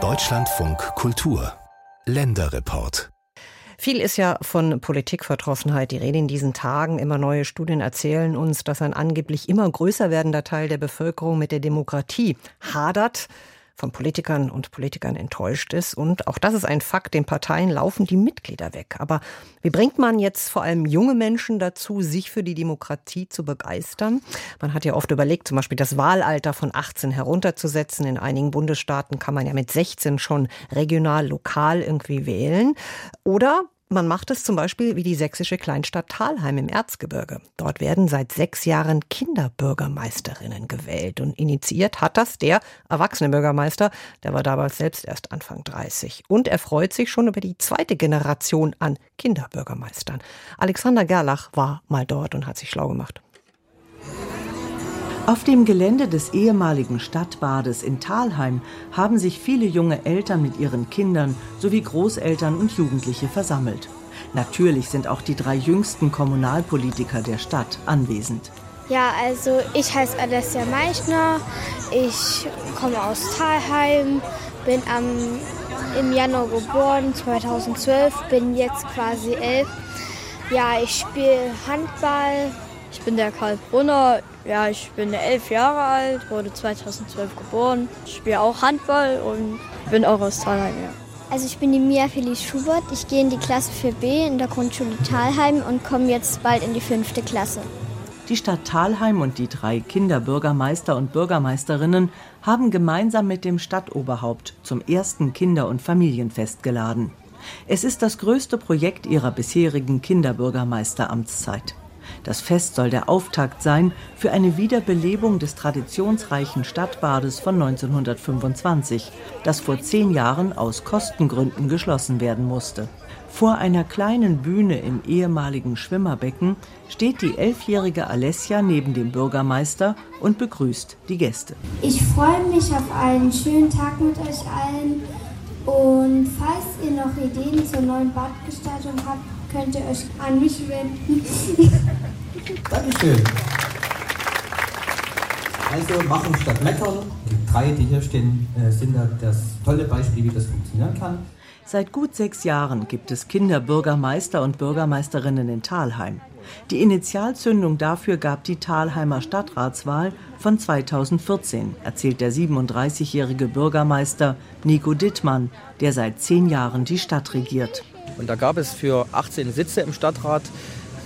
Deutschlandfunk Kultur. Länderreport. Viel ist ja von Politikverdrossenheit die Rede in diesen Tagen. Immer neue Studien erzählen uns, dass ein angeblich immer größer werdender Teil der Bevölkerung mit der Demokratie hadert von Politikern und Politikern enttäuscht ist. Und auch das ist ein Fakt, den Parteien laufen die Mitglieder weg. Aber wie bringt man jetzt vor allem junge Menschen dazu, sich für die Demokratie zu begeistern? Man hat ja oft überlegt, zum Beispiel das Wahlalter von 18 herunterzusetzen. In einigen Bundesstaaten kann man ja mit 16 schon regional, lokal irgendwie wählen. Oder man macht es zum Beispiel wie die sächsische Kleinstadt Thalheim im Erzgebirge. Dort werden seit sechs Jahren Kinderbürgermeisterinnen gewählt. Und initiiert hat das der erwachsene Bürgermeister. Der war damals selbst erst Anfang 30. Und er freut sich schon über die zweite Generation an Kinderbürgermeistern. Alexander Gerlach war mal dort und hat sich schlau gemacht. Auf dem Gelände des ehemaligen Stadtbades in Thalheim haben sich viele junge Eltern mit ihren Kindern sowie Großeltern und Jugendliche versammelt. Natürlich sind auch die drei jüngsten Kommunalpolitiker der Stadt anwesend. Ja, also ich heiße Alessia Meichner, ich komme aus Thalheim, bin am, im Januar geboren, 2012, bin jetzt quasi elf. Ja, ich spiele Handball. Ich bin der Karl Brunner, ja, ich bin elf Jahre alt, wurde 2012 geboren. Ich spiele auch Handball und bin auch aus Thalheim. Ja. Also ich bin die Mia Felice Schubert. Ich gehe in die Klasse 4b in der Grundschule Thalheim und komme jetzt bald in die fünfte Klasse. Die Stadt Thalheim und die drei Kinderbürgermeister und Bürgermeisterinnen haben gemeinsam mit dem Stadtoberhaupt zum ersten Kinder- und Familienfest geladen. Es ist das größte Projekt ihrer bisherigen Kinderbürgermeisteramtszeit. Das Fest soll der Auftakt sein für eine Wiederbelebung des traditionsreichen Stadtbades von 1925, das vor zehn Jahren aus Kostengründen geschlossen werden musste. Vor einer kleinen Bühne im ehemaligen Schwimmerbecken steht die elfjährige Alessia neben dem Bürgermeister und begrüßt die Gäste. Ich freue mich auf einen schönen Tag mit euch allen. Und falls ihr noch Ideen zur neuen Badgestaltung habt, könnt ihr euch an mich wenden. Dankeschön. Also machen statt meckern. Die drei, die hier stehen, äh, sind das tolle Beispiel, wie das funktionieren kann. Seit gut sechs Jahren gibt es Kinderbürgermeister und Bürgermeisterinnen in Thalheim. Die Initialzündung dafür gab die Thalheimer Stadtratswahl von 2014, erzählt der 37-jährige Bürgermeister Nico Dittmann, der seit zehn Jahren die Stadt regiert. Und da gab es für 18 Sitze im Stadtrat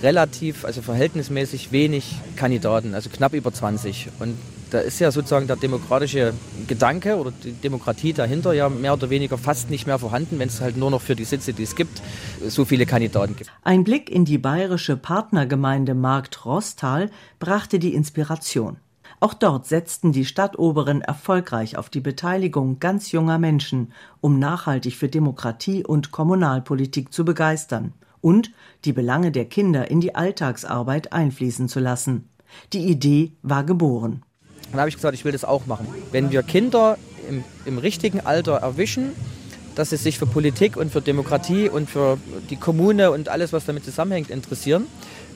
relativ, also verhältnismäßig wenig Kandidaten, also knapp über 20. Und da ist ja sozusagen der demokratische Gedanke oder die Demokratie dahinter ja mehr oder weniger fast nicht mehr vorhanden, wenn es halt nur noch für die Sitze, die es gibt, so viele Kandidaten gibt. Ein Blick in die bayerische Partnergemeinde Markt Rostal brachte die Inspiration. Auch dort setzten die Stadtoberen erfolgreich auf die Beteiligung ganz junger Menschen, um nachhaltig für Demokratie und Kommunalpolitik zu begeistern und die Belange der Kinder in die Alltagsarbeit einfließen zu lassen. Die Idee war geboren. Dann habe ich gesagt, ich will das auch machen. Wenn wir Kinder im, im richtigen Alter erwischen, dass sie sich für Politik und für Demokratie und für die Kommune und alles, was damit zusammenhängt, interessieren,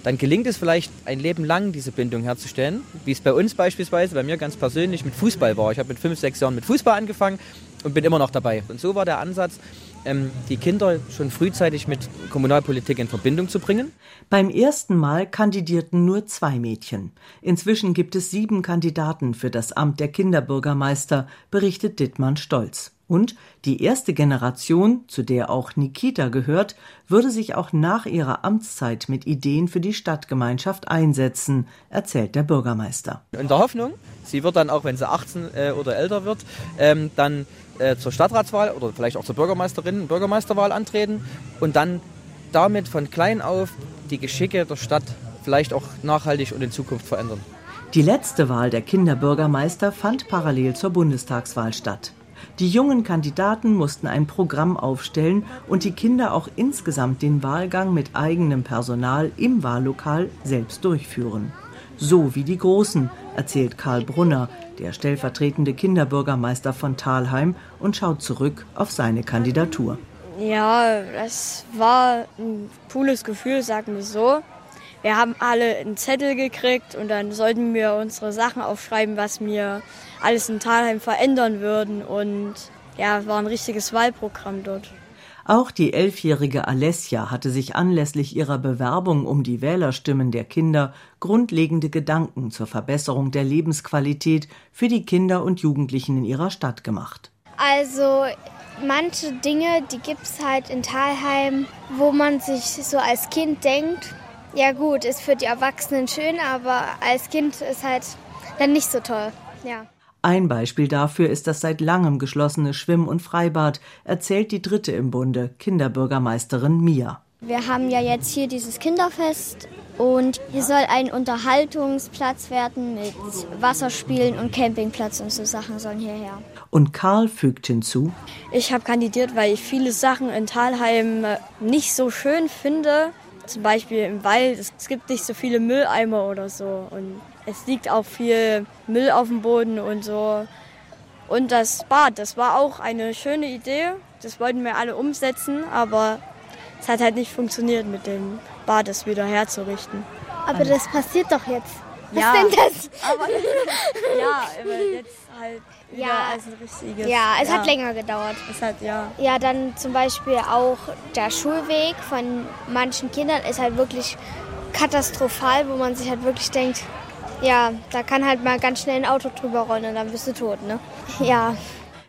dann gelingt es vielleicht ein Leben lang, diese Bindung herzustellen. Wie es bei uns beispielsweise, bei mir ganz persönlich mit Fußball war. Ich habe mit fünf, sechs Jahren mit Fußball angefangen und bin immer noch dabei. Und so war der Ansatz, ähm, die Kinder schon frühzeitig mit Kommunalpolitik in Verbindung zu bringen. Beim ersten Mal kandidierten nur zwei Mädchen. Inzwischen gibt es sieben Kandidaten für das Amt der Kinderbürgermeister, berichtet Dittmann Stolz. Und die erste Generation, zu der auch Nikita gehört, würde sich auch nach ihrer Amtszeit mit Ideen für die Stadtgemeinschaft einsetzen, erzählt der Bürgermeister. In der Hoffnung, sie wird dann auch, wenn sie 18 äh, oder älter wird, ähm, dann äh, zur Stadtratswahl oder vielleicht auch zur Bürgermeisterinnen Bürgermeisterwahl antreten und dann damit von klein auf die Geschicke der Stadt vielleicht auch nachhaltig und in Zukunft verändern. Die letzte Wahl der Kinderbürgermeister fand parallel zur Bundestagswahl statt. Die jungen Kandidaten mussten ein Programm aufstellen und die Kinder auch insgesamt den Wahlgang mit eigenem Personal im Wahllokal selbst durchführen. So wie die Großen, erzählt Karl Brunner, der stellvertretende Kinderbürgermeister von Thalheim und schaut zurück auf seine Kandidatur. Ja, das war ein cooles Gefühl, sagen wir so. Wir haben alle einen Zettel gekriegt und dann sollten wir unsere Sachen aufschreiben, was wir alles in Talheim verändern würden. Und ja, war ein richtiges Wahlprogramm dort. Auch die elfjährige Alessia hatte sich anlässlich ihrer Bewerbung um die Wählerstimmen der Kinder grundlegende Gedanken zur Verbesserung der Lebensqualität für die Kinder und Jugendlichen in ihrer Stadt gemacht. Also manche Dinge, die gibt es halt in Talheim, wo man sich so als Kind denkt, ja gut, ist für die Erwachsenen schön, aber als Kind ist halt dann nicht so toll. Ja. Ein Beispiel dafür ist das seit langem geschlossene Schwimm- und Freibad, erzählt die dritte im Bunde, Kinderbürgermeisterin Mia. Wir haben ja jetzt hier dieses Kinderfest und hier soll ein Unterhaltungsplatz werden mit Wasserspielen und Campingplatz und so Sachen sollen hierher. Und Karl fügt hinzu: Ich habe kandidiert, weil ich viele Sachen in Talheim nicht so schön finde. Zum Beispiel im Wald, es gibt nicht so viele Mülleimer oder so. Und es liegt auch viel Müll auf dem Boden und so. Und das Bad, das war auch eine schöne Idee. Das wollten wir alle umsetzen, aber es hat halt nicht funktioniert mit dem Bad, das wieder herzurichten. Aber das passiert doch jetzt. Was ja, denn das? Aber, ja, aber jetzt halt wieder ja, als ein richtiges. Ja, es ja. hat länger gedauert. Es hat, ja. Ja, dann zum Beispiel auch der Schulweg von manchen Kindern ist halt wirklich katastrophal, wo man sich halt wirklich denkt, ja, da kann halt mal ganz schnell ein Auto drüber rollen und dann bist du tot, ne? Ja.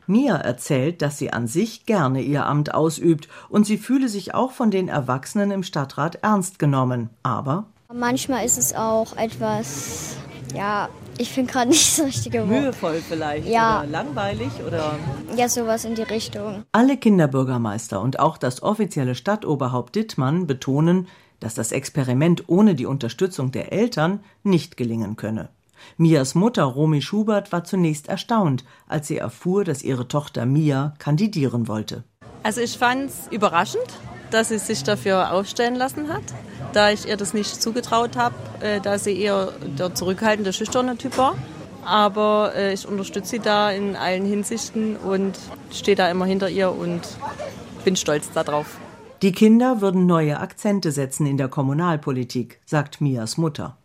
Mia erzählt, dass sie an sich gerne ihr Amt ausübt und sie fühle sich auch von den Erwachsenen im Stadtrat ernst genommen. Aber manchmal ist es auch etwas, ja, ich finde gerade nicht das richtige Wort. Mühevoll vielleicht ja. oder langweilig oder ja sowas in die Richtung. Alle Kinderbürgermeister und auch das offizielle Stadtoberhaupt Dittmann betonen, dass das Experiment ohne die Unterstützung der Eltern nicht gelingen könne. Mias Mutter Romy Schubert war zunächst erstaunt, als sie erfuhr, dass ihre Tochter Mia kandidieren wollte. Also ich fand es überraschend, dass sie sich dafür aufstellen lassen hat, da ich ihr das nicht zugetraut habe, äh, da sie eher der zurückhaltende, schüchterne Typ war. Aber äh, ich unterstütze sie da in allen Hinsichten und stehe da immer hinter ihr und bin stolz darauf. Die Kinder würden neue Akzente setzen in der Kommunalpolitik, sagt Mias Mutter.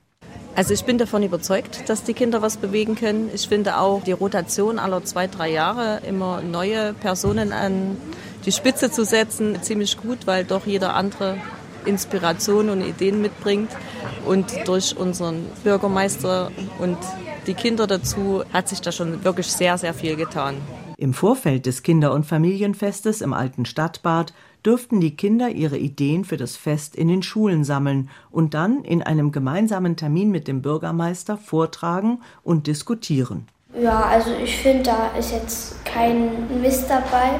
Also ich bin davon überzeugt, dass die Kinder was bewegen können. Ich finde auch die Rotation aller zwei, drei Jahre immer neue Personen an die Spitze zu setzen ziemlich gut, weil doch jeder andere Inspiration und Ideen mitbringt. Und durch unseren Bürgermeister und die Kinder dazu hat sich da schon wirklich sehr, sehr viel getan. Im Vorfeld des Kinder- und Familienfestes im alten Stadtbad dürften die Kinder ihre Ideen für das Fest in den Schulen sammeln und dann in einem gemeinsamen Termin mit dem Bürgermeister vortragen und diskutieren. Ja, also ich finde, da ist jetzt kein Mist dabei.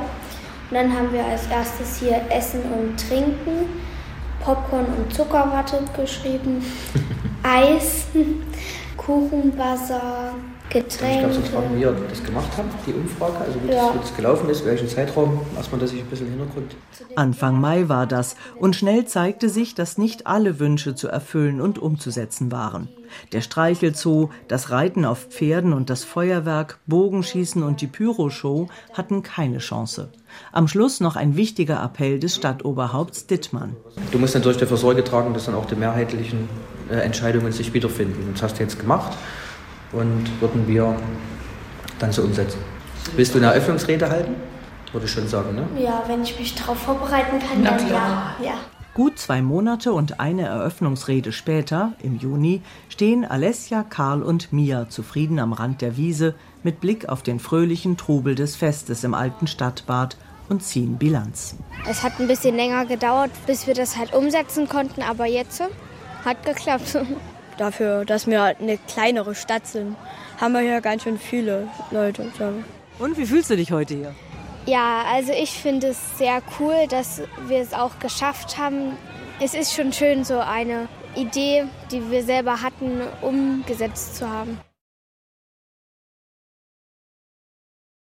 Und dann haben wir als erstes hier Essen und Trinken, Popcorn und Zuckerwatte geschrieben, Eis, Kuchenbazar, Getränke. Ich glaube, fragen, wie ihr das gemacht habt, die Umfrage, also wie, ja. das, wie das gelaufen ist, welchen Zeitraum, erstmal, dass ich ein bisschen Hintergrund. Anfang Mai war das und schnell zeigte sich, dass nicht alle Wünsche zu erfüllen und umzusetzen waren. Der Streichelzoo, das Reiten auf Pferden und das Feuerwerk, Bogenschießen und die Pyroshow hatten keine Chance. Am Schluss noch ein wichtiger Appell des Stadtoberhaupts Dittmann. Du musst natürlich dafür Sorge tragen, dass dann auch die mehrheitlichen äh, Entscheidungen sich wiederfinden. Das hast du jetzt gemacht und würden wir dann so umsetzen. Willst du eine Eröffnungsrede halten? Würde ich schon sagen, ne? Ja, wenn ich mich darauf vorbereiten kann, dann ja. ja. Gut zwei Monate und eine Eröffnungsrede später, im Juni, stehen Alessia, Karl und Mia zufrieden am Rand der Wiese mit Blick auf den fröhlichen Trubel des Festes im alten Stadtbad und ziehen Bilanz. Es hat ein bisschen länger gedauert, bis wir das halt umsetzen konnten, aber jetzt hat geklappt. dafür, dass wir halt eine kleinere Stadt sind, haben wir hier ganz schön viele Leute. Und wie fühlst du dich heute hier? Ja, also ich finde es sehr cool, dass wir es auch geschafft haben. Es ist schon schön, so eine Idee, die wir selber hatten, umgesetzt zu haben.